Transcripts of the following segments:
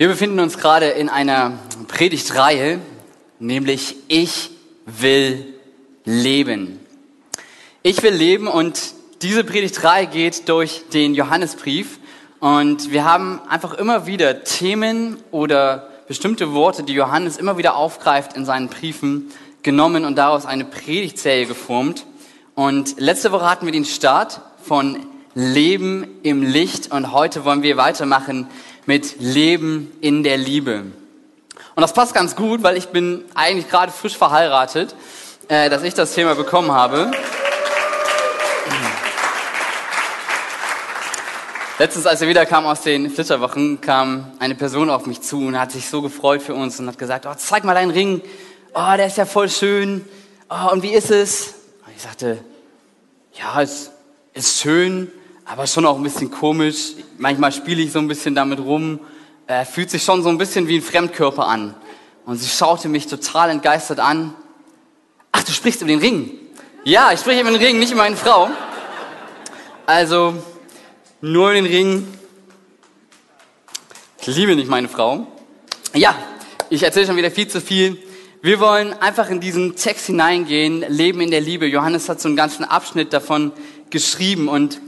Wir befinden uns gerade in einer Predigtreihe, nämlich Ich will leben. Ich will leben und diese Predigtreihe geht durch den Johannesbrief und wir haben einfach immer wieder Themen oder bestimmte Worte, die Johannes immer wieder aufgreift in seinen Briefen, genommen und daraus eine Predigtserie geformt. Und letzte Woche hatten wir den Start von Leben im Licht und heute wollen wir weitermachen mit Leben in der Liebe. Und das passt ganz gut, weil ich bin eigentlich gerade frisch verheiratet, äh, dass ich das Thema bekommen habe. Letztens, als wir wieder kamen aus den Flitterwochen, kam eine Person auf mich zu und hat sich so gefreut für uns und hat gesagt, oh, zeig mal deinen Ring. Oh, der ist ja voll schön. Oh, und wie ist es? Und ich sagte, ja, es ist schön, aber schon auch ein bisschen komisch. Manchmal spiele ich so ein bisschen damit rum. Er fühlt sich schon so ein bisschen wie ein Fremdkörper an. Und sie schaute mich total entgeistert an. Ach, du sprichst über den Ring. Ja, ich spreche über den Ring, nicht über meine Frau. Also, nur über den Ring. Ich liebe nicht meine Frau. Ja, ich erzähle schon wieder viel zu viel. Wir wollen einfach in diesen Text hineingehen, Leben in der Liebe. Johannes hat so einen ganzen Abschnitt davon geschrieben und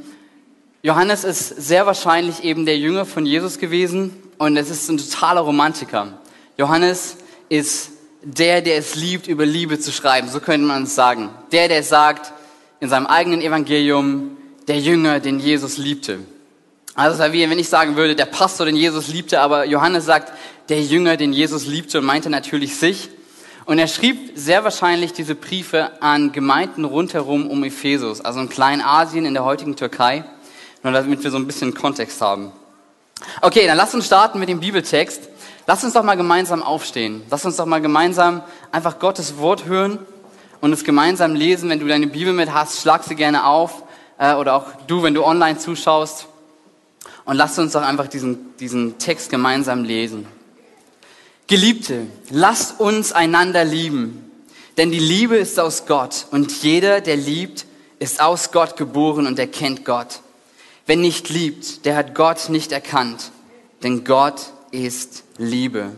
Johannes ist sehr wahrscheinlich eben der Jünger von Jesus gewesen und es ist ein totaler Romantiker. Johannes ist der, der es liebt, über Liebe zu schreiben, so könnte man es sagen. Der, der sagt in seinem eigenen Evangelium, der Jünger, den Jesus liebte. Also es war wie wenn ich sagen würde, der Pastor, den Jesus liebte, aber Johannes sagt, der Jünger, den Jesus liebte und meinte natürlich sich. Und er schrieb sehr wahrscheinlich diese Briefe an Gemeinden rundherum um Ephesus, also in Kleinasien, in der heutigen Türkei. Nur damit wir so ein bisschen Kontext haben. Okay, dann lass uns starten mit dem Bibeltext. Lass uns doch mal gemeinsam aufstehen. Lass uns doch mal gemeinsam einfach Gottes Wort hören und es gemeinsam lesen. Wenn du deine Bibel mit hast, schlag sie gerne auf. Äh, oder auch du, wenn du online zuschaust. Und lass uns doch einfach diesen, diesen Text gemeinsam lesen. Geliebte, lasst uns einander lieben. Denn die Liebe ist aus Gott. Und jeder, der liebt, ist aus Gott geboren und erkennt Gott. Wer nicht liebt, der hat Gott nicht erkannt, denn Gott ist Liebe.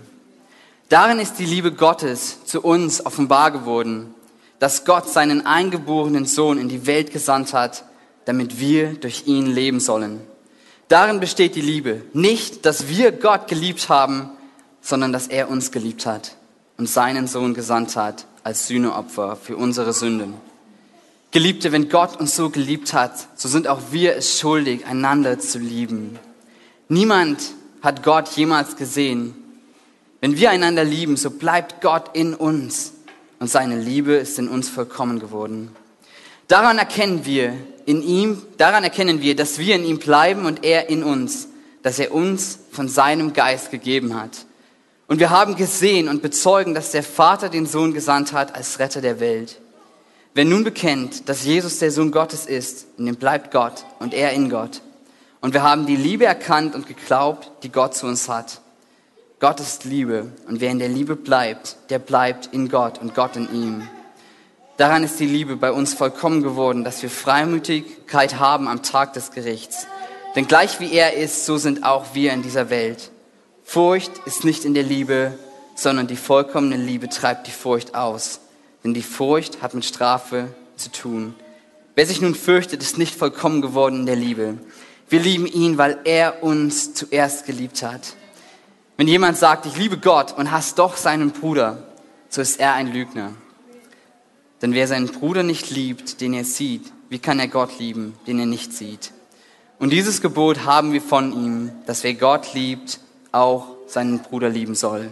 Darin ist die Liebe Gottes zu uns offenbar geworden, dass Gott seinen eingeborenen Sohn in die Welt gesandt hat, damit wir durch ihn leben sollen. Darin besteht die Liebe. Nicht, dass wir Gott geliebt haben, sondern dass er uns geliebt hat und seinen Sohn gesandt hat als Sühneopfer für unsere Sünden. Geliebte, wenn Gott uns so geliebt hat, so sind auch wir es schuldig, einander zu lieben. Niemand hat Gott jemals gesehen. Wenn wir einander lieben, so bleibt Gott in uns und seine Liebe ist in uns vollkommen geworden. Daran erkennen wir in ihm, daran erkennen wir, dass wir in ihm bleiben und er in uns, dass er uns von seinem Geist gegeben hat. Und wir haben gesehen und bezeugen, dass der Vater den Sohn gesandt hat als Retter der Welt. Wer nun bekennt, dass Jesus der Sohn Gottes ist, in dem bleibt Gott und er in Gott. Und wir haben die Liebe erkannt und geglaubt, die Gott zu uns hat. Gott ist Liebe und wer in der Liebe bleibt, der bleibt in Gott und Gott in ihm. Daran ist die Liebe bei uns vollkommen geworden, dass wir Freimütigkeit haben am Tag des Gerichts. Denn gleich wie er ist, so sind auch wir in dieser Welt. Furcht ist nicht in der Liebe, sondern die vollkommene Liebe treibt die Furcht aus denn die Furcht hat mit Strafe zu tun. Wer sich nun fürchtet, ist nicht vollkommen geworden in der Liebe. Wir lieben ihn, weil er uns zuerst geliebt hat. Wenn jemand sagt, ich liebe Gott und hasst doch seinen Bruder, so ist er ein Lügner. Denn wer seinen Bruder nicht liebt, den er sieht, wie kann er Gott lieben, den er nicht sieht? Und dieses Gebot haben wir von ihm, dass wer Gott liebt, auch seinen Bruder lieben soll.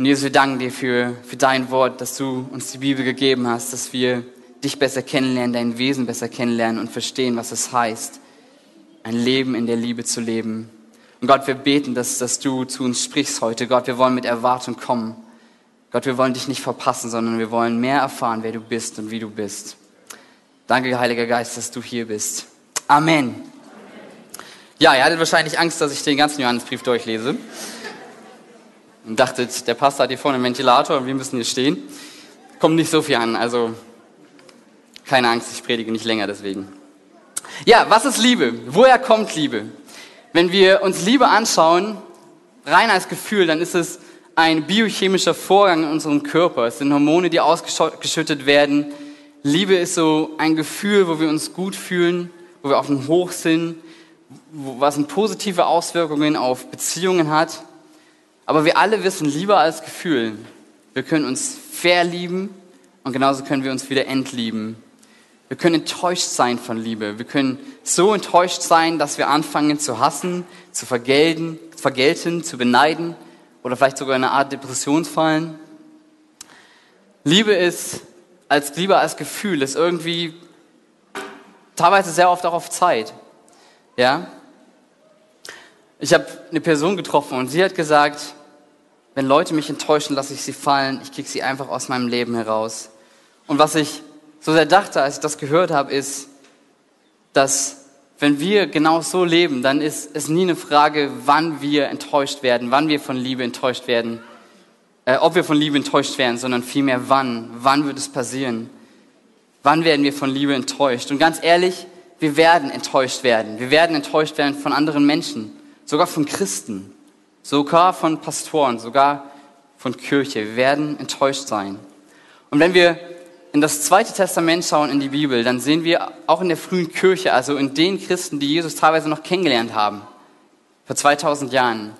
Und Jesus, wir danken dir für, für dein Wort, dass du uns die Bibel gegeben hast, dass wir dich besser kennenlernen, dein Wesen besser kennenlernen und verstehen, was es heißt, ein Leben in der Liebe zu leben. Und Gott, wir beten, dass, dass du zu uns sprichst heute. Gott, wir wollen mit Erwartung kommen. Gott, wir wollen dich nicht verpassen, sondern wir wollen mehr erfahren, wer du bist und wie du bist. Danke, Heiliger Geist, dass du hier bist. Amen. Ja, ihr hattet wahrscheinlich Angst, dass ich den ganzen Johannesbrief durchlese und dachtet, der Pastor hat hier vorne einen Ventilator und wir müssen hier stehen. Kommt nicht so viel an, also keine Angst, ich predige nicht länger deswegen. Ja, was ist Liebe? Woher kommt Liebe? Wenn wir uns Liebe anschauen, rein als Gefühl, dann ist es ein biochemischer Vorgang in unserem Körper. Es sind Hormone, die ausgeschüttet werden. Liebe ist so ein Gefühl, wo wir uns gut fühlen, wo wir auf dem Hoch sind, was positive Auswirkungen auf Beziehungen hat. Aber wir alle wissen, Liebe als Gefühl. Wir können uns verlieben und genauso können wir uns wieder entlieben. Wir können enttäuscht sein von Liebe. Wir können so enttäuscht sein, dass wir anfangen zu hassen, zu vergelten, vergelten, zu beneiden oder vielleicht sogar in eine Art Depression fallen. Liebe ist als Liebe als Gefühl ist irgendwie teilweise sehr oft auch auf Zeit. Ja? Ich habe eine Person getroffen und sie hat gesagt, wenn Leute mich enttäuschen, lasse ich sie fallen, ich kriege sie einfach aus meinem Leben heraus. Und was ich so sehr dachte, als ich das gehört habe, ist, dass wenn wir genau so leben, dann ist es nie eine Frage, wann wir enttäuscht werden, wann wir von Liebe enttäuscht werden, äh, ob wir von Liebe enttäuscht werden, sondern vielmehr wann. Wann wird es passieren? Wann werden wir von Liebe enttäuscht? Und ganz ehrlich, wir werden enttäuscht werden. Wir werden enttäuscht werden von anderen Menschen, sogar von Christen, sogar von Pastoren, sogar von Kirche. Wir werden enttäuscht sein. Und wenn wir in das Zweite Testament schauen, in die Bibel, dann sehen wir auch in der frühen Kirche, also in den Christen, die Jesus teilweise noch kennengelernt haben, vor 2000 Jahren,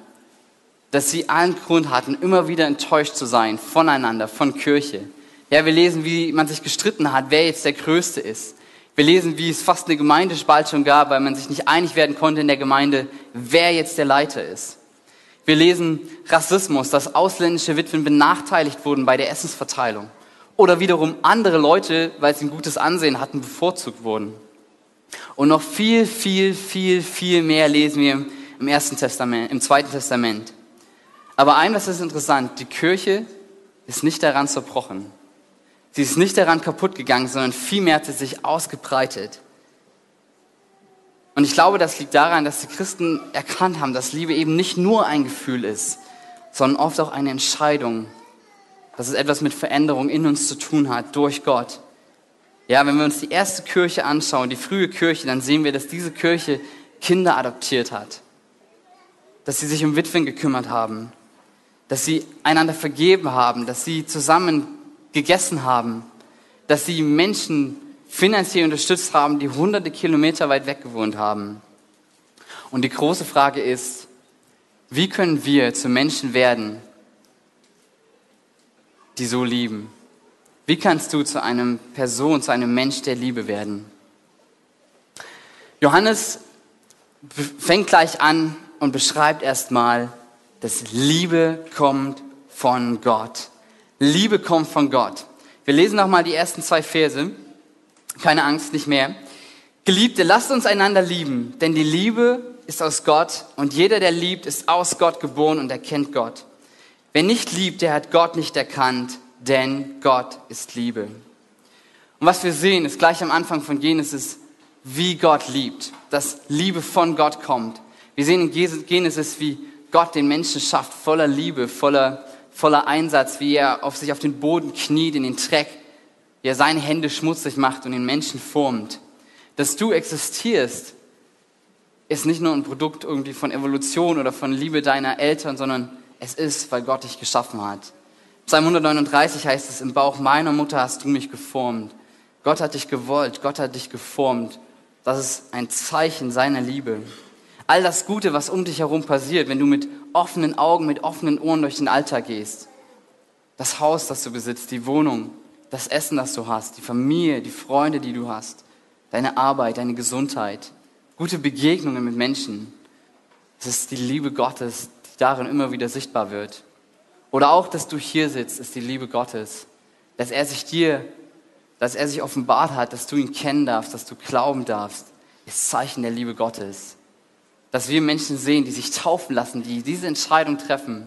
dass sie allen Grund hatten, immer wieder enttäuscht zu sein voneinander, von Kirche. Ja, wir lesen, wie man sich gestritten hat, wer jetzt der Größte ist. Wir lesen, wie es fast eine Gemeindespaltung gab, weil man sich nicht einig werden konnte in der Gemeinde, wer jetzt der Leiter ist. Wir lesen Rassismus, dass ausländische Witwen benachteiligt wurden bei der Essensverteilung oder wiederum andere Leute, weil sie ein gutes Ansehen hatten, bevorzugt wurden. Und noch viel, viel, viel, viel mehr lesen wir im ersten Testament, im zweiten Testament. Aber eines ist interessant, die Kirche ist nicht daran zerbrochen. Sie ist nicht daran kaputt gegangen, sondern vielmehr hat sie sich ausgebreitet. Und ich glaube, das liegt daran, dass die Christen erkannt haben, dass Liebe eben nicht nur ein Gefühl ist, sondern oft auch eine Entscheidung, dass es etwas mit Veränderung in uns zu tun hat durch Gott. Ja, wenn wir uns die erste Kirche anschauen, die frühe Kirche, dann sehen wir, dass diese Kirche Kinder adoptiert hat. Dass sie sich um Witwen gekümmert haben. Dass sie einander vergeben haben. Dass sie zusammen gegessen haben. Dass sie Menschen finanziell unterstützt haben, die hunderte Kilometer weit weg gewohnt haben. Und die große Frage ist, wie können wir zu Menschen werden, die so lieben? Wie kannst du zu einem Person, zu einem Mensch der Liebe werden? Johannes fängt gleich an und beschreibt erstmal, dass Liebe kommt von Gott. Liebe kommt von Gott. Wir lesen nochmal die ersten zwei Verse. Keine Angst, nicht mehr. Geliebte, lasst uns einander lieben, denn die Liebe ist aus Gott und jeder, der liebt, ist aus Gott geboren und erkennt Gott. Wer nicht liebt, der hat Gott nicht erkannt, denn Gott ist Liebe. Und was wir sehen, ist gleich am Anfang von Genesis, wie Gott liebt, dass Liebe von Gott kommt. Wir sehen in Genesis, wie Gott den Menschen schafft, voller Liebe, voller, voller Einsatz, wie er auf sich auf den Boden kniet, in den Dreck, er seine Hände schmutzig macht und den Menschen formt. Dass du existierst, ist nicht nur ein Produkt irgendwie von Evolution oder von Liebe deiner Eltern, sondern es ist, weil Gott dich geschaffen hat. Psalm 139 heißt es, im Bauch meiner Mutter hast du mich geformt. Gott hat dich gewollt, Gott hat dich geformt. Das ist ein Zeichen seiner Liebe. All das Gute, was um dich herum passiert, wenn du mit offenen Augen, mit offenen Ohren durch den Alltag gehst. Das Haus, das du besitzt, die Wohnung, das Essen, das du hast, die Familie, die Freunde, die du hast, deine Arbeit, deine Gesundheit, gute Begegnungen mit Menschen. Das ist die Liebe Gottes, darin immer wieder sichtbar wird. Oder auch, dass du hier sitzt, ist die Liebe Gottes. Dass er sich dir, dass er sich offenbart hat, dass du ihn kennen darfst, dass du glauben darfst, ist Zeichen der Liebe Gottes. Dass wir Menschen sehen, die sich taufen lassen, die diese Entscheidung treffen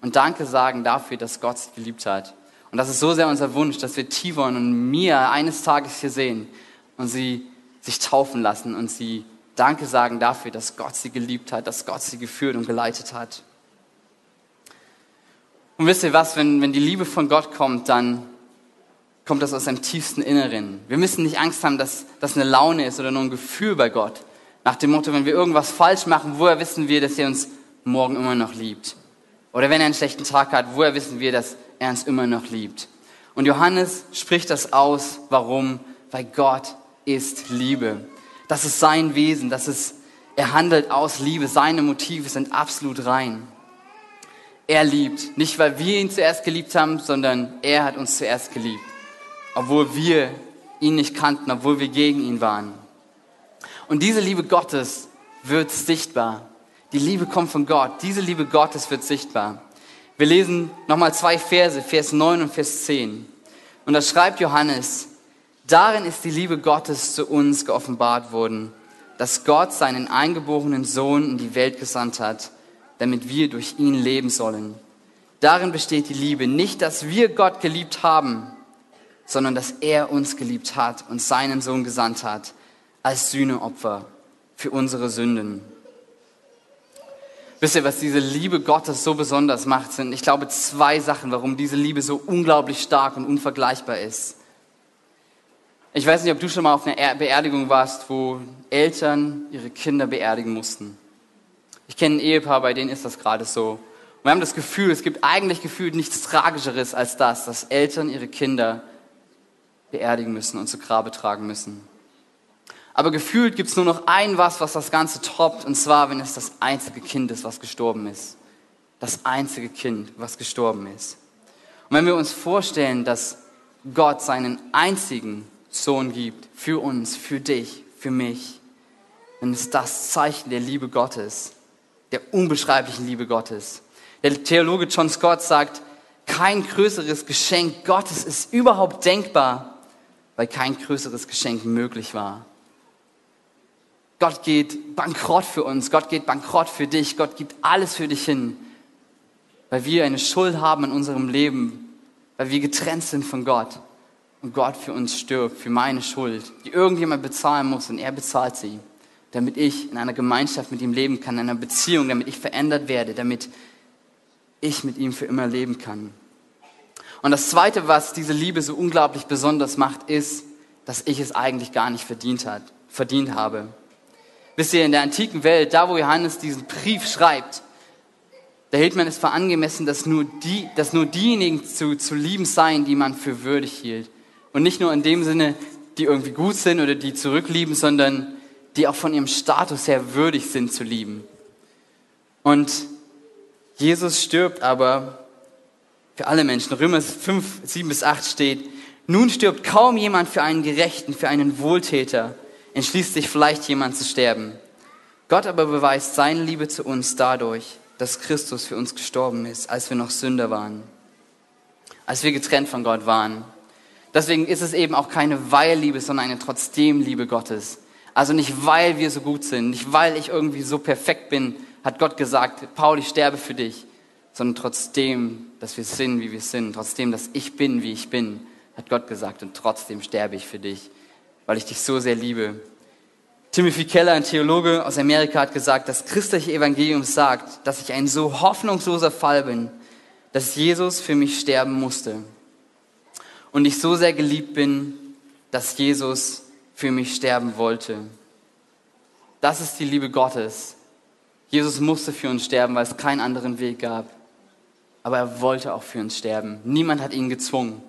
und Danke sagen dafür, dass Gott sie geliebt hat. Und das ist so sehr unser Wunsch, dass wir Tivon und Mia eines Tages hier sehen und sie sich taufen lassen und sie Danke sagen dafür, dass Gott sie geliebt hat, dass Gott sie geführt und geleitet hat. Und wisst ihr was, wenn, wenn die Liebe von Gott kommt, dann kommt das aus seinem tiefsten Inneren. Wir müssen nicht Angst haben, dass das eine Laune ist oder nur ein Gefühl bei Gott. Nach dem Motto, wenn wir irgendwas falsch machen, woher wissen wir, dass er uns morgen immer noch liebt. Oder wenn er einen schlechten Tag hat, woher wissen wir, dass er uns immer noch liebt? Und Johannes spricht das aus. Warum? Weil Gott ist Liebe. Das ist sein Wesen. Das ist, er handelt aus Liebe. Seine Motive sind absolut rein. Er liebt. Nicht, weil wir ihn zuerst geliebt haben, sondern er hat uns zuerst geliebt. Obwohl wir ihn nicht kannten, obwohl wir gegen ihn waren. Und diese Liebe Gottes wird sichtbar. Die Liebe kommt von Gott. Diese Liebe Gottes wird sichtbar. Wir lesen nochmal zwei Verse, Vers 9 und Vers 10. Und da schreibt Johannes, darin ist die Liebe Gottes zu uns geoffenbart worden, dass Gott seinen eingeborenen Sohn in die Welt gesandt hat, damit wir durch ihn leben sollen. Darin besteht die Liebe, nicht, dass wir Gott geliebt haben, sondern dass er uns geliebt hat und seinen Sohn gesandt hat als Sühneopfer für unsere Sünden. Wisst ihr, was diese Liebe Gottes so besonders macht, sind, ich glaube, zwei Sachen, warum diese Liebe so unglaublich stark und unvergleichbar ist. Ich weiß nicht, ob du schon mal auf einer Beerdigung warst, wo Eltern ihre Kinder beerdigen mussten. Ich kenne ein Ehepaar, bei denen ist das gerade so. Und wir haben das Gefühl, es gibt eigentlich gefühlt nichts Tragischeres als das, dass Eltern ihre Kinder beerdigen müssen und zu Grabe tragen müssen. Aber gefühlt gibt es nur noch ein was, was das Ganze toppt, und zwar, wenn es das einzige Kind ist, was gestorben ist. Das einzige Kind, was gestorben ist. Und wenn wir uns vorstellen, dass Gott seinen einzigen Sohn gibt, für uns, für dich, für mich, dann ist das Zeichen der Liebe Gottes, der unbeschreiblichen Liebe Gottes. Der Theologe John Scott sagt, kein größeres Geschenk Gottes ist überhaupt denkbar, weil kein größeres Geschenk möglich war. Gott geht bankrott für uns, Gott geht bankrott für dich, Gott gibt alles für dich hin, weil wir eine Schuld haben in unserem Leben, weil wir getrennt sind von Gott und Gott für uns stirbt, für meine Schuld, die irgendjemand bezahlen muss und er bezahlt sie, damit ich in einer Gemeinschaft mit ihm leben kann, in einer Beziehung, damit ich verändert werde, damit ich mit ihm für immer leben kann. Und das Zweite, was diese Liebe so unglaublich besonders macht, ist, dass ich es eigentlich gar nicht verdient, hat, verdient habe. Wisst ihr, in der antiken Welt, da wo Johannes diesen Brief schreibt, da hielt man es für angemessen, dass nur, die, dass nur diejenigen zu, zu lieben seien, die man für würdig hielt. Und nicht nur in dem Sinne, die irgendwie gut sind oder die zurücklieben, sondern die auch von ihrem Status her würdig sind zu lieben. Und Jesus stirbt aber für alle Menschen. Römer 5, 7 bis 8 steht, nun stirbt kaum jemand für einen Gerechten, für einen Wohltäter entschließt sich vielleicht jemand zu sterben. Gott aber beweist seine Liebe zu uns dadurch, dass Christus für uns gestorben ist, als wir noch Sünder waren, als wir getrennt von Gott waren. Deswegen ist es eben auch keine Weil-Liebe, sondern eine Trotzdem-Liebe Gottes. Also nicht weil wir so gut sind, nicht weil ich irgendwie so perfekt bin, hat Gott gesagt, Paul, ich sterbe für dich, sondern trotzdem, dass wir sind, wie wir sind, trotzdem, dass ich bin, wie ich bin, hat Gott gesagt und trotzdem sterbe ich für dich weil ich dich so sehr liebe. Timothy Keller, ein Theologe aus Amerika, hat gesagt, das christliche Evangelium sagt, dass ich ein so hoffnungsloser Fall bin, dass Jesus für mich sterben musste. Und ich so sehr geliebt bin, dass Jesus für mich sterben wollte. Das ist die Liebe Gottes. Jesus musste für uns sterben, weil es keinen anderen Weg gab. Aber er wollte auch für uns sterben. Niemand hat ihn gezwungen.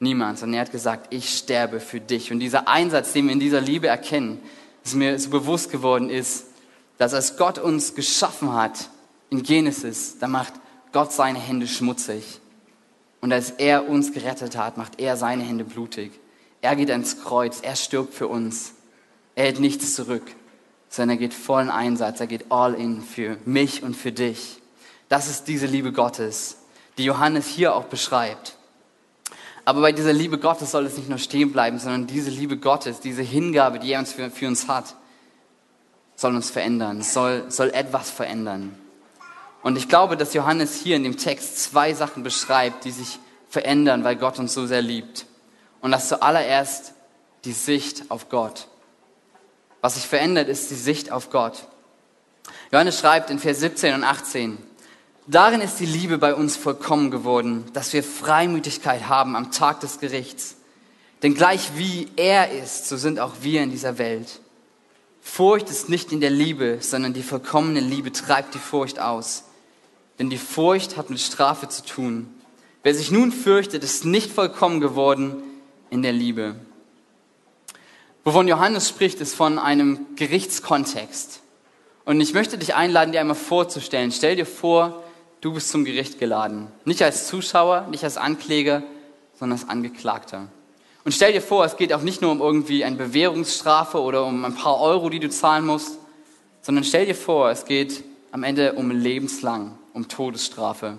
Niemand, sondern er hat gesagt, ich sterbe für dich. Und dieser Einsatz, den wir in dieser Liebe erkennen, dass mir so bewusst geworden ist, dass als Gott uns geschaffen hat in Genesis, da macht Gott seine Hände schmutzig. Und als er uns gerettet hat, macht er seine Hände blutig. Er geht ans Kreuz, er stirbt für uns. Er hält nichts zurück, sondern er geht vollen Einsatz, er geht all in für mich und für dich. Das ist diese Liebe Gottes, die Johannes hier auch beschreibt. Aber bei dieser Liebe Gottes soll es nicht nur stehen bleiben, sondern diese Liebe Gottes, diese Hingabe, die er uns für, für uns hat, soll uns verändern, soll, soll etwas verändern. Und ich glaube, dass Johannes hier in dem Text zwei Sachen beschreibt, die sich verändern, weil Gott uns so sehr liebt. Und das zuallererst die Sicht auf Gott. Was sich verändert, ist die Sicht auf Gott. Johannes schreibt in Vers 17 und 18, Darin ist die Liebe bei uns vollkommen geworden, dass wir Freimütigkeit haben am Tag des Gerichts. Denn gleich wie er ist, so sind auch wir in dieser Welt. Furcht ist nicht in der Liebe, sondern die vollkommene Liebe treibt die Furcht aus. Denn die Furcht hat mit Strafe zu tun. Wer sich nun fürchtet, ist nicht vollkommen geworden in der Liebe. Wovon Johannes spricht, ist von einem Gerichtskontext. Und ich möchte dich einladen, dir einmal vorzustellen. Stell dir vor, du bist zum Gericht geladen. Nicht als Zuschauer, nicht als Ankläger, sondern als Angeklagter. Und stell dir vor, es geht auch nicht nur um irgendwie eine Bewährungsstrafe oder um ein paar Euro, die du zahlen musst, sondern stell dir vor, es geht am Ende um lebenslang, um Todesstrafe.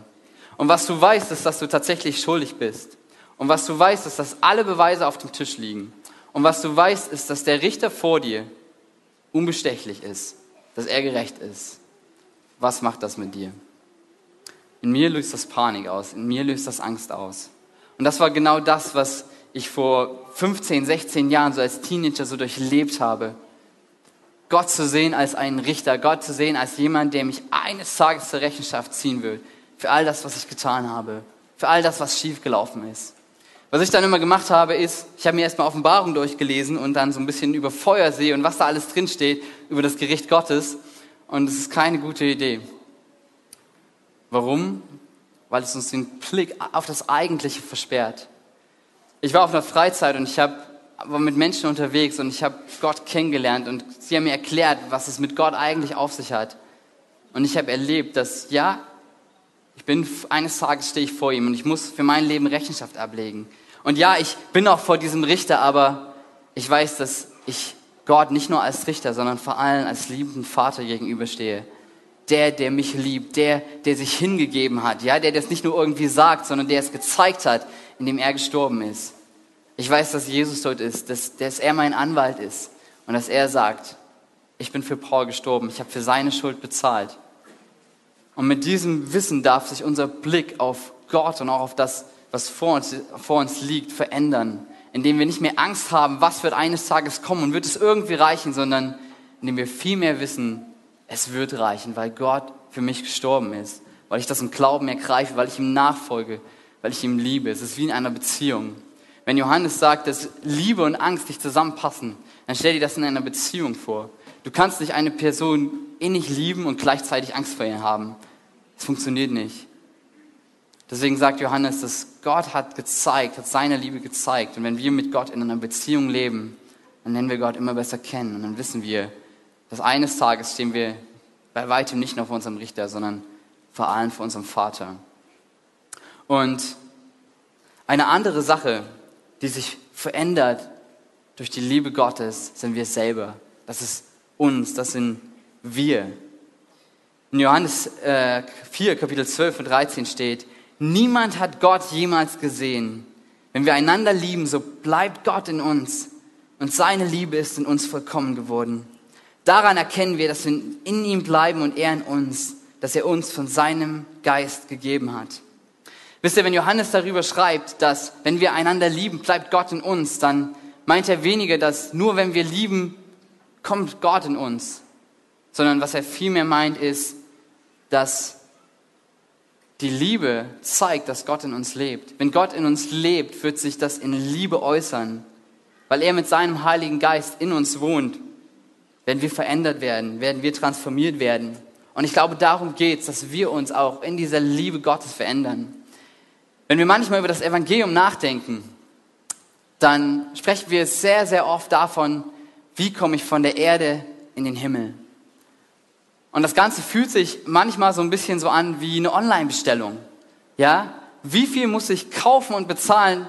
Und was du weißt, ist, dass du tatsächlich schuldig bist. Und was du weißt, ist, dass alle Beweise auf dem Tisch liegen. Und was du weißt, ist, dass der Richter vor dir unbestechlich ist dass er gerecht ist. Was macht das mit dir? In mir löst das Panik aus, in mir löst das Angst aus. Und das war genau das, was ich vor 15, 16 Jahren so als Teenager so durchlebt habe. Gott zu sehen als einen Richter, Gott zu sehen als jemand, der mich eines Tages zur Rechenschaft ziehen will. Für all das, was ich getan habe. Für all das, was schiefgelaufen ist. Was ich dann immer gemacht habe, ist, ich habe mir erstmal Offenbarung durchgelesen und dann so ein bisschen über Feuersee und was da alles drinsteht, über das Gericht Gottes. Und es ist keine gute Idee. Warum? Weil es uns den Blick auf das Eigentliche versperrt. Ich war auf einer Freizeit und ich hab, war mit Menschen unterwegs und ich habe Gott kennengelernt und sie haben mir erklärt, was es mit Gott eigentlich auf sich hat. Und ich habe erlebt, dass ja, ich bin eines Tages stehe ich vor ihm und ich muss für mein Leben Rechenschaft ablegen. Und ja, ich bin auch vor diesem Richter, aber ich weiß, dass ich Gott nicht nur als Richter, sondern vor allem als liebenden Vater gegenüberstehe. Der, der mich liebt, der, der sich hingegeben hat, ja, der das nicht nur irgendwie sagt, sondern der es gezeigt hat, indem er gestorben ist. Ich weiß, dass Jesus dort ist, dass, dass er mein Anwalt ist und dass er sagt, ich bin für Paul gestorben, ich habe für seine Schuld bezahlt. Und mit diesem Wissen darf sich unser Blick auf Gott und auch auf das was vor uns, vor uns liegt, verändern. Indem wir nicht mehr Angst haben, was wird eines Tages kommen und wird es irgendwie reichen, sondern indem wir viel mehr wissen, es wird reichen, weil Gott für mich gestorben ist, weil ich das im Glauben ergreife, weil ich ihm nachfolge, weil ich ihm liebe. Es ist wie in einer Beziehung. Wenn Johannes sagt, dass Liebe und Angst nicht zusammenpassen, dann stell dir das in einer Beziehung vor. Du kannst nicht eine Person innig lieben und gleichzeitig Angst vor ihr haben. Das funktioniert nicht. Deswegen sagt Johannes, dass Gott hat gezeigt, hat seine Liebe gezeigt. Und wenn wir mit Gott in einer Beziehung leben, dann lernen wir Gott immer besser kennen. Und dann wissen wir, dass eines Tages stehen wir bei weitem nicht nur vor unserem Richter, sondern vor allem vor unserem Vater. Und eine andere Sache, die sich verändert durch die Liebe Gottes, sind wir selber. Das ist uns, das sind wir. In Johannes äh, 4, Kapitel 12 und 13 steht, Niemand hat Gott jemals gesehen. Wenn wir einander lieben, so bleibt Gott in uns und seine Liebe ist in uns vollkommen geworden. Daran erkennen wir, dass wir in ihm bleiben und er in uns, dass er uns von seinem Geist gegeben hat. Wisst ihr, wenn Johannes darüber schreibt, dass wenn wir einander lieben, bleibt Gott in uns, dann meint er weniger, dass nur wenn wir lieben, kommt Gott in uns, sondern was er vielmehr meint ist, dass die Liebe zeigt, dass Gott in uns lebt. Wenn Gott in uns lebt, wird sich das in Liebe äußern, weil er mit seinem Heiligen Geist in uns wohnt. Werden wir verändert werden, werden wir transformiert werden. Und ich glaube, darum geht es, dass wir uns auch in dieser Liebe Gottes verändern. Wenn wir manchmal über das Evangelium nachdenken, dann sprechen wir sehr, sehr oft davon, wie komme ich von der Erde in den Himmel. Und das Ganze fühlt sich manchmal so ein bisschen so an wie eine Online-Bestellung. Ja? Wie viel muss ich kaufen und bezahlen,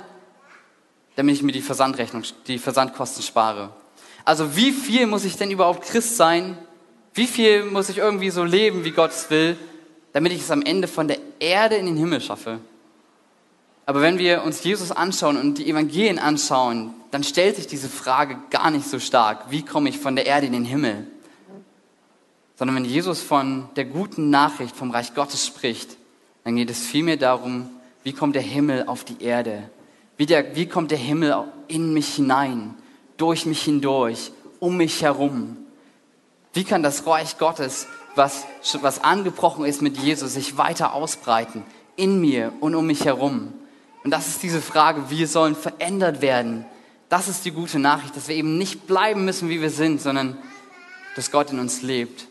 damit ich mir die Versandrechnung, die Versandkosten spare? Also wie viel muss ich denn überhaupt Christ sein? Wie viel muss ich irgendwie so leben, wie Gott es will, damit ich es am Ende von der Erde in den Himmel schaffe? Aber wenn wir uns Jesus anschauen und die Evangelien anschauen, dann stellt sich diese Frage gar nicht so stark. Wie komme ich von der Erde in den Himmel? sondern wenn Jesus von der guten Nachricht vom Reich Gottes spricht, dann geht es vielmehr darum, wie kommt der Himmel auf die Erde? Wie, der, wie kommt der Himmel in mich hinein, durch mich hindurch, um mich herum? Wie kann das Reich Gottes, was, was angebrochen ist mit Jesus, sich weiter ausbreiten, in mir und um mich herum? Und das ist diese Frage, wir sollen verändert werden. Das ist die gute Nachricht, dass wir eben nicht bleiben müssen, wie wir sind, sondern dass Gott in uns lebt,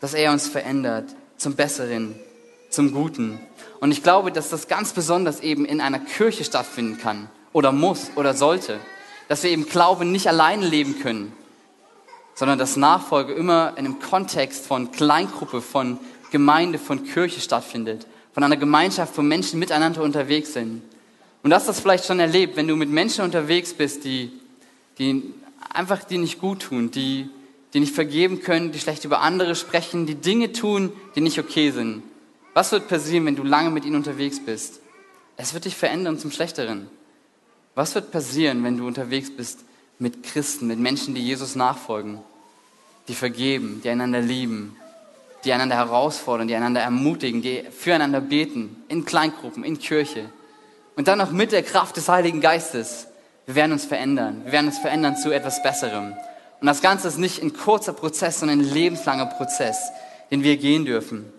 dass er uns verändert zum Besseren, zum Guten. Und ich glaube, dass das ganz besonders eben in einer Kirche stattfinden kann oder muss oder sollte, dass wir eben Glauben nicht alleine leben können, sondern dass Nachfolge immer in einem Kontext von Kleingruppe, von Gemeinde, von Kirche stattfindet, von einer Gemeinschaft, wo Menschen miteinander unterwegs sind. Und hast das vielleicht schon erlebt, wenn du mit Menschen unterwegs bist, die, die einfach die nicht gut tun, die, die nicht vergeben können, die schlecht über andere sprechen, die Dinge tun, die nicht okay sind. Was wird passieren, wenn du lange mit ihnen unterwegs bist? Es wird dich verändern zum Schlechteren. Was wird passieren, wenn du unterwegs bist mit Christen, mit Menschen, die Jesus nachfolgen, die vergeben, die einander lieben, die einander herausfordern, die einander ermutigen, die füreinander beten, in Kleingruppen, in Kirche. Und dann noch mit der Kraft des Heiligen Geistes. Wir werden uns verändern. Wir werden uns verändern zu etwas Besserem. Und das Ganze ist nicht ein kurzer Prozess, sondern ein lebenslanger Prozess, den wir gehen dürfen.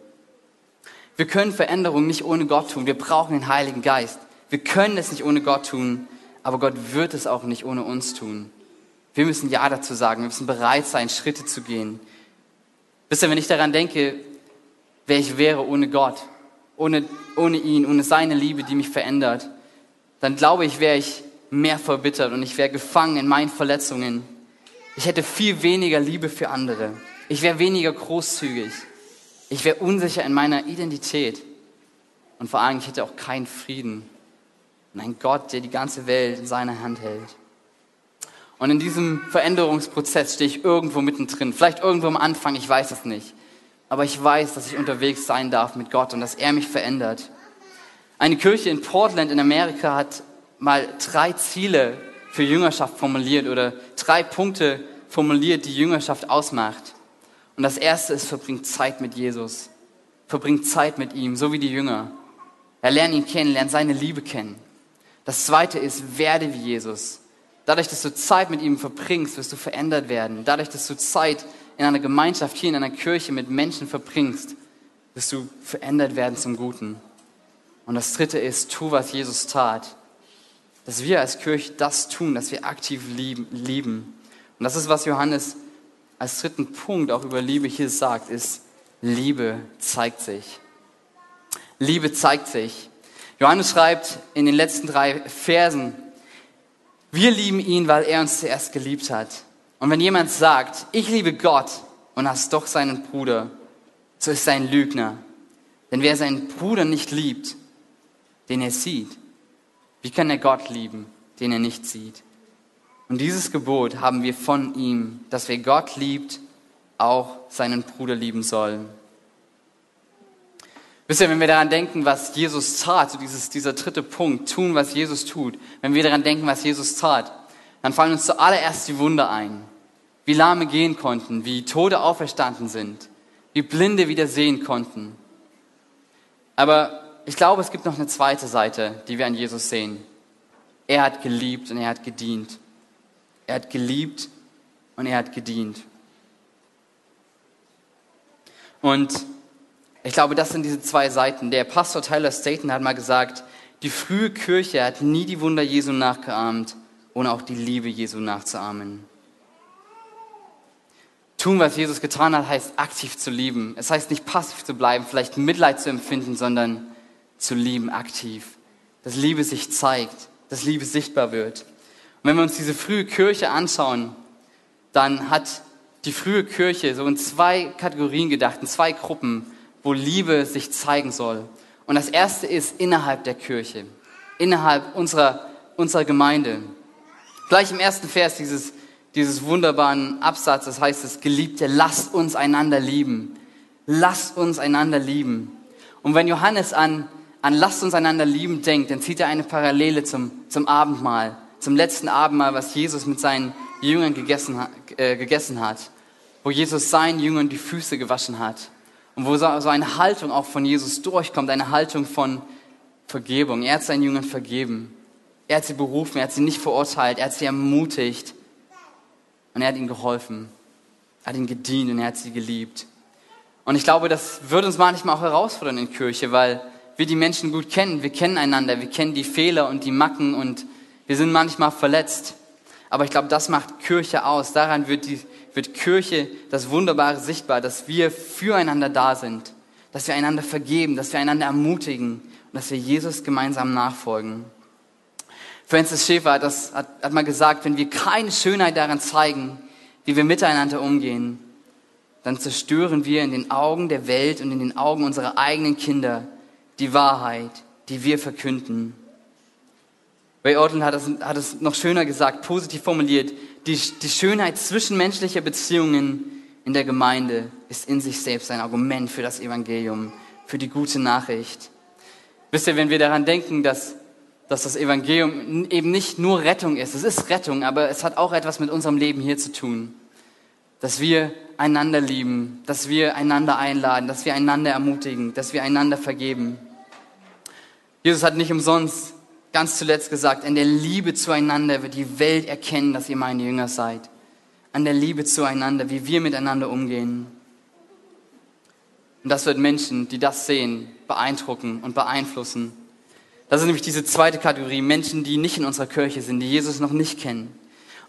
Wir können Veränderung nicht ohne Gott tun. Wir brauchen den Heiligen Geist. Wir können es nicht ohne Gott tun, aber Gott wird es auch nicht ohne uns tun. Wir müssen Ja dazu sagen. Wir müssen bereit sein, Schritte zu gehen. Wisst ihr, wenn ich daran denke, wer ich wäre ohne Gott, ohne, ohne ihn, ohne seine Liebe, die mich verändert, dann glaube ich, wäre ich mehr verbittert und ich wäre gefangen in meinen Verletzungen. Ich hätte viel weniger Liebe für andere. Ich wäre weniger großzügig. Ich wäre unsicher in meiner Identität. Und vor allem, ich hätte auch keinen Frieden. Und ein Gott, der die ganze Welt in seiner Hand hält. Und in diesem Veränderungsprozess stehe ich irgendwo mittendrin. Vielleicht irgendwo am Anfang, ich weiß es nicht. Aber ich weiß, dass ich unterwegs sein darf mit Gott und dass er mich verändert. Eine Kirche in Portland in Amerika hat mal drei Ziele für Jüngerschaft formuliert oder drei Punkte formuliert, die Jüngerschaft ausmacht. Und das erste ist, verbringt Zeit mit Jesus. Verbringt Zeit mit ihm, so wie die Jünger. Er lernt ihn kennen, lernt seine Liebe kennen. Das zweite ist, werde wie Jesus. Dadurch, dass du Zeit mit ihm verbringst, wirst du verändert werden. Dadurch, dass du Zeit in einer Gemeinschaft, hier in einer Kirche mit Menschen verbringst, wirst du verändert werden zum Guten. Und das dritte ist, tu, was Jesus tat. Dass wir als Kirche das tun, dass wir aktiv lieben. Und das ist, was Johannes als dritten Punkt auch über Liebe hier sagt, ist, Liebe zeigt sich. Liebe zeigt sich. Johannes schreibt in den letzten drei Versen, wir lieben ihn, weil er uns zuerst geliebt hat. Und wenn jemand sagt, ich liebe Gott und hast doch seinen Bruder, so ist er ein Lügner. Denn wer seinen Bruder nicht liebt, den er sieht, wie kann er Gott lieben, den er nicht sieht? Und dieses Gebot haben wir von ihm, dass wer Gott liebt, auch seinen Bruder lieben soll. Wisst ihr, wenn wir daran denken, was Jesus tat, so dieses, dieser dritte Punkt, tun, was Jesus tut, wenn wir daran denken, was Jesus tat, dann fallen uns zuallererst die Wunder ein. Wie Lahme gehen konnten, wie Tode auferstanden sind, wie Blinde wieder sehen konnten. Aber ich glaube, es gibt noch eine zweite Seite, die wir an Jesus sehen. Er hat geliebt und er hat gedient. Er hat geliebt und er hat gedient. Und ich glaube, das sind diese zwei Seiten. Der Pastor Tyler Staten hat mal gesagt, die frühe Kirche hat nie die Wunder Jesu nachgeahmt, ohne auch die Liebe Jesu nachzuahmen. Tun, was Jesus getan hat, heißt aktiv zu lieben. Es heißt nicht passiv zu bleiben, vielleicht Mitleid zu empfinden, sondern zu lieben aktiv. Dass Liebe sich zeigt, dass Liebe sichtbar wird. Und wenn wir uns diese frühe Kirche anschauen, dann hat die frühe Kirche so in zwei Kategorien gedacht, in zwei Gruppen wo Liebe sich zeigen soll. Und das erste ist innerhalb der Kirche, innerhalb unserer, unserer Gemeinde. Gleich im ersten Vers dieses, dieses wunderbaren Absatzes heißt es, Geliebte, lasst uns einander lieben. Lasst uns einander lieben. Und wenn Johannes an, an lasst uns einander lieben denkt, dann zieht er eine Parallele zum, zum Abendmahl, zum letzten Abendmahl, was Jesus mit seinen Jüngern gegessen, äh, gegessen hat, wo Jesus seinen Jüngern die Füße gewaschen hat. Und wo so eine Haltung auch von Jesus durchkommt, eine Haltung von Vergebung. Er hat seinen Jüngern vergeben. Er hat sie berufen, er hat sie nicht verurteilt, er hat sie ermutigt und er hat ihnen geholfen. Er hat ihnen gedient und er hat sie geliebt. Und ich glaube, das wird uns manchmal auch herausfordern in Kirche, weil wir die Menschen gut kennen. Wir kennen einander, wir kennen die Fehler und die Macken und wir sind manchmal verletzt. Aber ich glaube, das macht Kirche aus. Daran wird die, wird Kirche das Wunderbare sichtbar, dass wir füreinander da sind, dass wir einander vergeben, dass wir einander ermutigen und dass wir Jesus gemeinsam nachfolgen. Francis Schäfer hat, das, hat, hat mal gesagt, wenn wir keine Schönheit daran zeigen, wie wir miteinander umgehen, dann zerstören wir in den Augen der Welt und in den Augen unserer eigenen Kinder die Wahrheit, die wir verkünden. Ray Orton hat es, hat es noch schöner gesagt, positiv formuliert. Die, die Schönheit zwischenmenschlicher Beziehungen in der Gemeinde ist in sich selbst ein Argument für das Evangelium, für die gute Nachricht. Wisst ihr, wenn wir daran denken, dass, dass das Evangelium eben nicht nur Rettung ist, es ist Rettung, aber es hat auch etwas mit unserem Leben hier zu tun. Dass wir einander lieben, dass wir einander einladen, dass wir einander ermutigen, dass wir einander vergeben. Jesus hat nicht umsonst ganz zuletzt gesagt, in der Liebe zueinander wird die Welt erkennen, dass ihr meine Jünger seid. An der Liebe zueinander, wie wir miteinander umgehen. Und das wird Menschen, die das sehen, beeindrucken und beeinflussen. Das ist nämlich diese zweite Kategorie, Menschen, die nicht in unserer Kirche sind, die Jesus noch nicht kennen.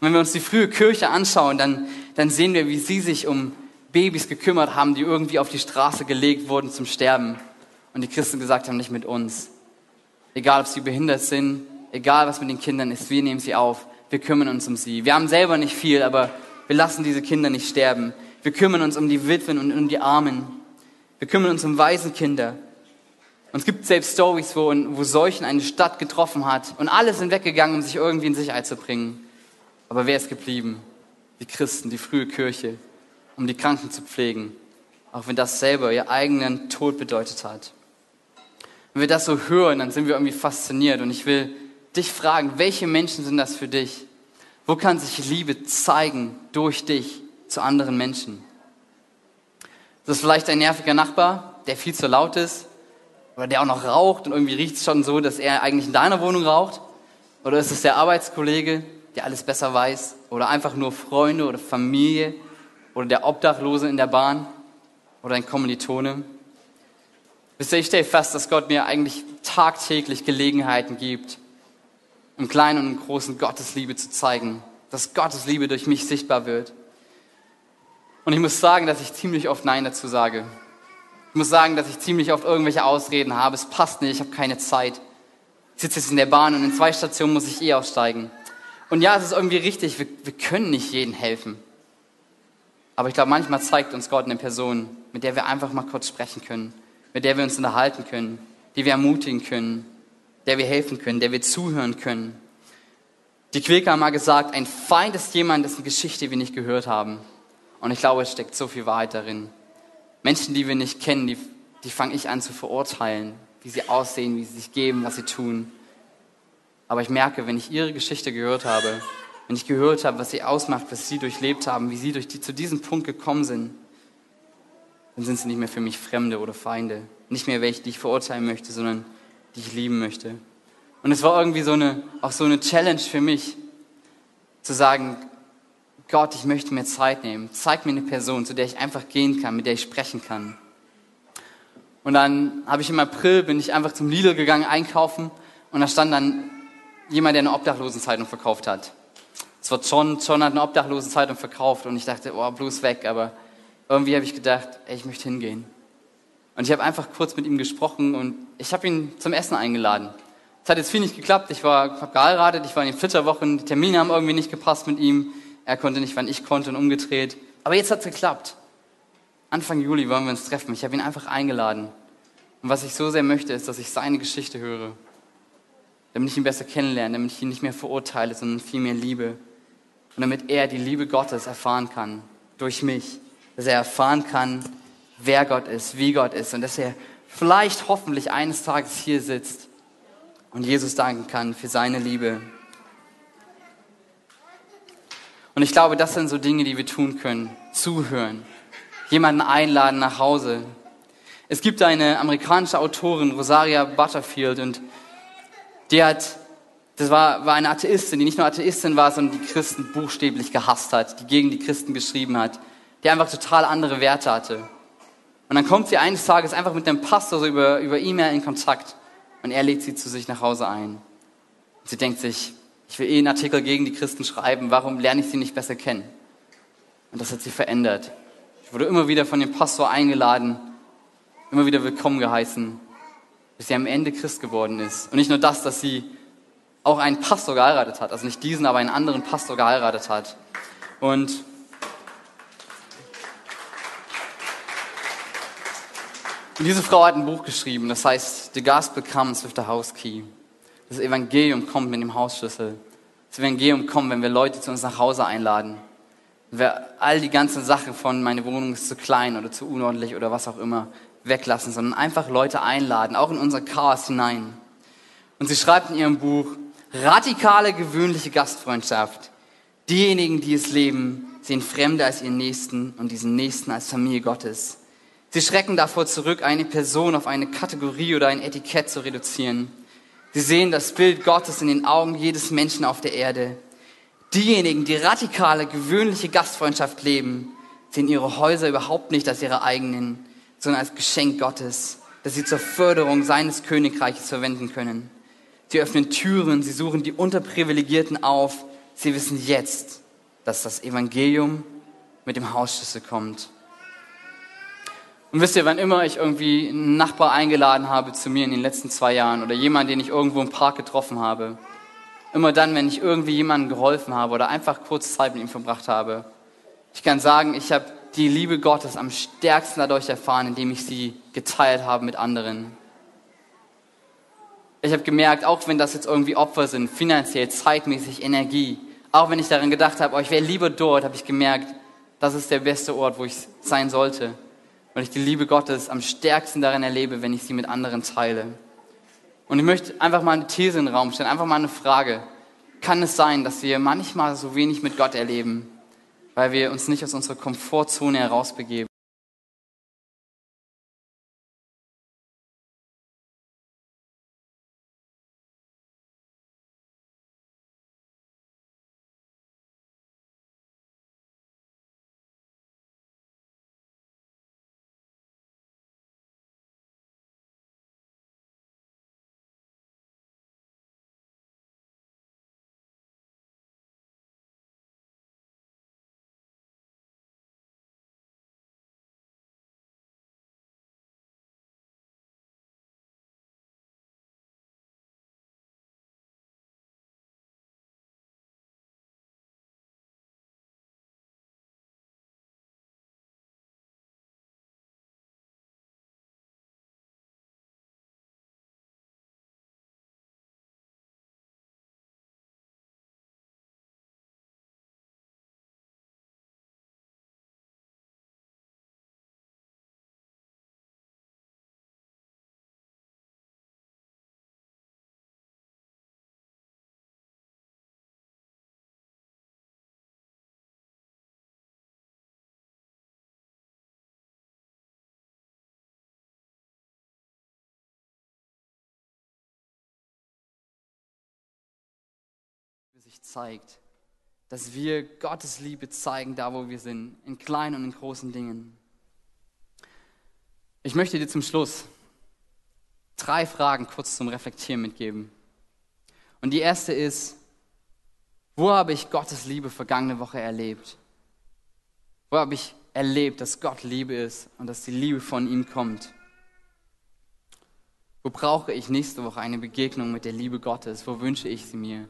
Und wenn wir uns die frühe Kirche anschauen, dann, dann sehen wir, wie sie sich um Babys gekümmert haben, die irgendwie auf die Straße gelegt wurden zum Sterben. Und die Christen gesagt haben, nicht mit uns. Egal, ob sie behindert sind, egal, was mit den Kindern ist, wir nehmen sie auf. Wir kümmern uns um sie. Wir haben selber nicht viel, aber wir lassen diese Kinder nicht sterben. Wir kümmern uns um die Witwen und um die Armen. Wir kümmern uns um Waisenkinder. Und es gibt selbst Stories, wo, wo Seuchen eine Stadt getroffen hat und alle sind weggegangen, um sich irgendwie in Sicherheit zu bringen. Aber wer ist geblieben? Die Christen, die frühe Kirche, um die Kranken zu pflegen, auch wenn das selber ihr eigenen Tod bedeutet hat. Wenn wir das so hören, dann sind wir irgendwie fasziniert. Und ich will dich fragen, welche Menschen sind das für dich? Wo kann sich Liebe zeigen durch dich zu anderen Menschen? Das ist vielleicht ein nerviger Nachbar, der viel zu laut ist oder der auch noch raucht und irgendwie riecht es schon so, dass er eigentlich in deiner Wohnung raucht? Oder ist es der Arbeitskollege, der alles besser weiß? Oder einfach nur Freunde oder Familie? Oder der Obdachlose in der Bahn? Oder ein Kommilitone? Wisst ihr, ich stelle fest, dass Gott mir eigentlich tagtäglich Gelegenheiten gibt, im Kleinen und im Großen Gottes Liebe zu zeigen, dass Gottes Liebe durch mich sichtbar wird. Und ich muss sagen, dass ich ziemlich oft Nein dazu sage. Ich muss sagen, dass ich ziemlich oft irgendwelche Ausreden habe. Es passt nicht, ich habe keine Zeit. Ich sitze jetzt in der Bahn und in zwei Stationen muss ich eh aussteigen. Und ja, es ist irgendwie richtig, wir, wir können nicht jedem helfen. Aber ich glaube, manchmal zeigt uns Gott eine Person, mit der wir einfach mal kurz sprechen können mit der wir uns unterhalten können, die wir ermutigen können, der wir helfen können, der wir zuhören können. Die Quäker haben mal gesagt, ein Feind ist jemand, dessen Geschichte wir nicht gehört haben. Und ich glaube, es steckt so viel Wahrheit darin. Menschen, die wir nicht kennen, die, die fange ich an zu verurteilen, wie sie aussehen, wie sie sich geben, was sie tun. Aber ich merke, wenn ich ihre Geschichte gehört habe, wenn ich gehört habe, was sie ausmacht, was sie durchlebt haben, wie sie durch die, zu diesem Punkt gekommen sind, dann sind sie nicht mehr für mich Fremde oder Feinde. Nicht mehr welche, die ich verurteilen möchte, sondern die ich lieben möchte. Und es war irgendwie so eine, auch so eine Challenge für mich, zu sagen, Gott, ich möchte mir Zeit nehmen. Zeig mir eine Person, zu der ich einfach gehen kann, mit der ich sprechen kann. Und dann habe ich im April, bin ich einfach zum Lidl gegangen, einkaufen und da stand dann jemand, der eine Obdachlosenzeitung verkauft hat. Es war John, John hat eine Obdachlosenzeitung verkauft und ich dachte, oh, bloß weg, aber irgendwie habe ich gedacht, ey, ich möchte hingehen. Und ich habe einfach kurz mit ihm gesprochen und ich habe ihn zum Essen eingeladen. Es hat jetzt viel nicht geklappt. Ich war geheiratet, ich war in den Flitterwochen, die Termine haben irgendwie nicht gepasst mit ihm. Er konnte nicht, wann ich konnte und umgedreht. Aber jetzt hat es geklappt. Anfang Juli wollen wir uns treffen. Ich habe ihn einfach eingeladen. Und was ich so sehr möchte, ist, dass ich seine Geschichte höre. Damit ich ihn besser kennenlerne, damit ich ihn nicht mehr verurteile, sondern viel mehr liebe. Und damit er die Liebe Gottes erfahren kann. Durch mich dass er erfahren kann, wer Gott ist, wie Gott ist und dass er vielleicht hoffentlich eines Tages hier sitzt und Jesus danken kann für seine Liebe. Und ich glaube, das sind so Dinge, die wir tun können. Zuhören, jemanden einladen nach Hause. Es gibt eine amerikanische Autorin, Rosaria Butterfield, und die hat, das war, war eine Atheistin, die nicht nur Atheistin war, sondern die Christen buchstäblich gehasst hat, die gegen die Christen geschrieben hat die einfach total andere Werte hatte. Und dann kommt sie eines Tages einfach mit dem Pastor so über, über E-Mail in Kontakt und er lädt sie zu sich nach Hause ein. Und sie denkt sich, ich will eh einen Artikel gegen die Christen schreiben, warum lerne ich sie nicht besser kennen? Und das hat sie verändert. Ich wurde immer wieder von dem Pastor eingeladen, immer wieder willkommen geheißen, bis sie am Ende Christ geworden ist. Und nicht nur das, dass sie auch einen Pastor geheiratet hat, also nicht diesen, aber einen anderen Pastor geheiratet hat. Und Und diese Frau hat ein Buch geschrieben, das heißt The Gospel Comes with the House Key. Das Evangelium kommt mit dem Hausschlüssel. Das Evangelium kommt, wenn wir Leute zu uns nach Hause einladen. Wenn wir all die ganzen Sachen von meine Wohnung ist zu klein oder zu unordentlich oder was auch immer weglassen, sondern einfach Leute einladen, auch in unser Chaos hinein. Und sie schreibt in ihrem Buch, radikale, gewöhnliche Gastfreundschaft. Diejenigen, die es leben, sehen Fremde als ihren Nächsten und diesen Nächsten als Familie Gottes. Sie schrecken davor zurück, eine Person auf eine Kategorie oder ein Etikett zu reduzieren. Sie sehen das Bild Gottes in den Augen jedes Menschen auf der Erde. Diejenigen, die radikale, gewöhnliche Gastfreundschaft leben, sehen ihre Häuser überhaupt nicht als ihre eigenen, sondern als Geschenk Gottes, das sie zur Förderung seines Königreiches verwenden können. Sie öffnen Türen, sie suchen die Unterprivilegierten auf. Sie wissen jetzt, dass das Evangelium mit dem Hausschlüssel kommt. Und wisst ihr, wann immer ich irgendwie einen Nachbar eingeladen habe zu mir in den letzten zwei Jahren oder jemanden, den ich irgendwo im Park getroffen habe, immer dann, wenn ich irgendwie jemandem geholfen habe oder einfach kurz Zeit mit ihm verbracht habe, ich kann sagen, ich habe die Liebe Gottes am stärksten dadurch erfahren, indem ich sie geteilt habe mit anderen. Ich habe gemerkt, auch wenn das jetzt irgendwie Opfer sind, finanziell, zeitmäßig, Energie, auch wenn ich daran gedacht habe, oh, ich wäre lieber dort, habe ich gemerkt, das ist der beste Ort, wo ich sein sollte weil ich die Liebe Gottes am stärksten darin erlebe, wenn ich sie mit anderen teile. Und ich möchte einfach mal eine These in den Raum stellen, einfach mal eine Frage. Kann es sein, dass wir manchmal so wenig mit Gott erleben, weil wir uns nicht aus unserer Komfortzone herausbegeben? Sich zeigt. Dass wir Gottes Liebe zeigen, da wo wir sind, in kleinen und in großen Dingen. Ich möchte dir zum Schluss drei Fragen kurz zum Reflektieren mitgeben. Und die erste ist, wo habe ich Gottes Liebe vergangene Woche erlebt? Wo habe ich erlebt, dass Gott Liebe ist und dass die Liebe von ihm kommt? Wo brauche ich nächste Woche eine Begegnung mit der Liebe Gottes? Wo wünsche ich sie mir?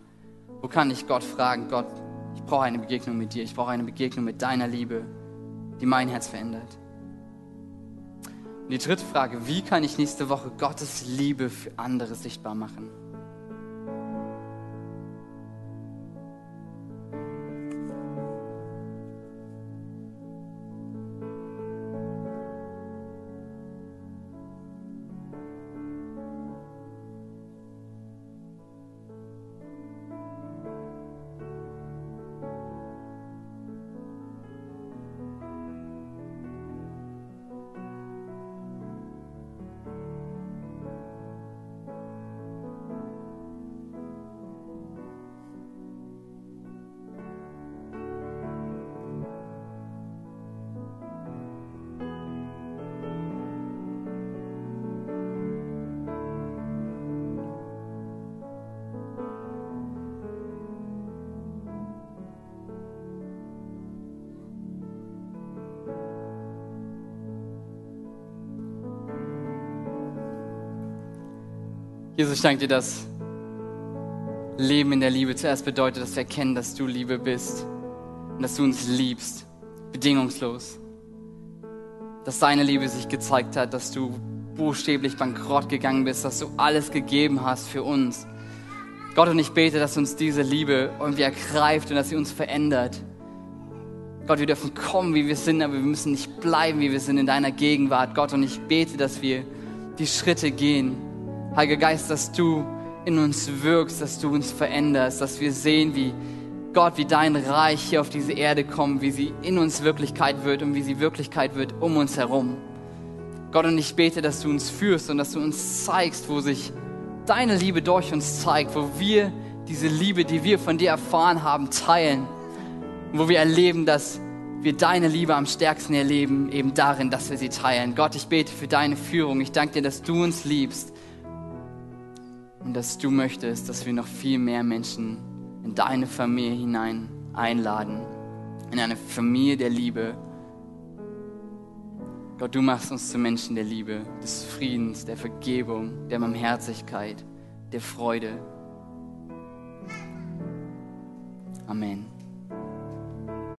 Wo kann ich Gott fragen, Gott, ich brauche eine Begegnung mit dir, ich brauche eine Begegnung mit deiner Liebe, die mein Herz verändert. Und die dritte Frage, wie kann ich nächste Woche Gottes Liebe für andere sichtbar machen? Jesus, ich danke dir, dass Leben in der Liebe zuerst bedeutet, dass wir erkennen, dass du Liebe bist und dass du uns liebst, bedingungslos. Dass deine Liebe sich gezeigt hat, dass du buchstäblich bankrott gegangen bist, dass du alles gegeben hast für uns. Gott, und ich bete, dass uns diese Liebe irgendwie ergreift und dass sie uns verändert. Gott, wir dürfen kommen, wie wir sind, aber wir müssen nicht bleiben, wie wir sind in deiner Gegenwart. Gott, und ich bete, dass wir die Schritte gehen. Heiliger Geist, dass du in uns wirkst, dass du uns veränderst, dass wir sehen, wie Gott, wie dein Reich hier auf diese Erde kommt, wie sie in uns Wirklichkeit wird und wie sie Wirklichkeit wird um uns herum. Gott, und ich bete, dass du uns führst und dass du uns zeigst, wo sich deine Liebe durch uns zeigt, wo wir diese Liebe, die wir von dir erfahren haben, teilen, wo wir erleben, dass wir deine Liebe am stärksten erleben, eben darin, dass wir sie teilen. Gott, ich bete für deine Führung. Ich danke dir, dass du uns liebst und dass du möchtest, dass wir noch viel mehr Menschen in deine Familie hinein einladen, in eine Familie der Liebe. Gott, du machst uns zu Menschen der Liebe, des Friedens, der Vergebung, der Barmherzigkeit, der Freude. Amen.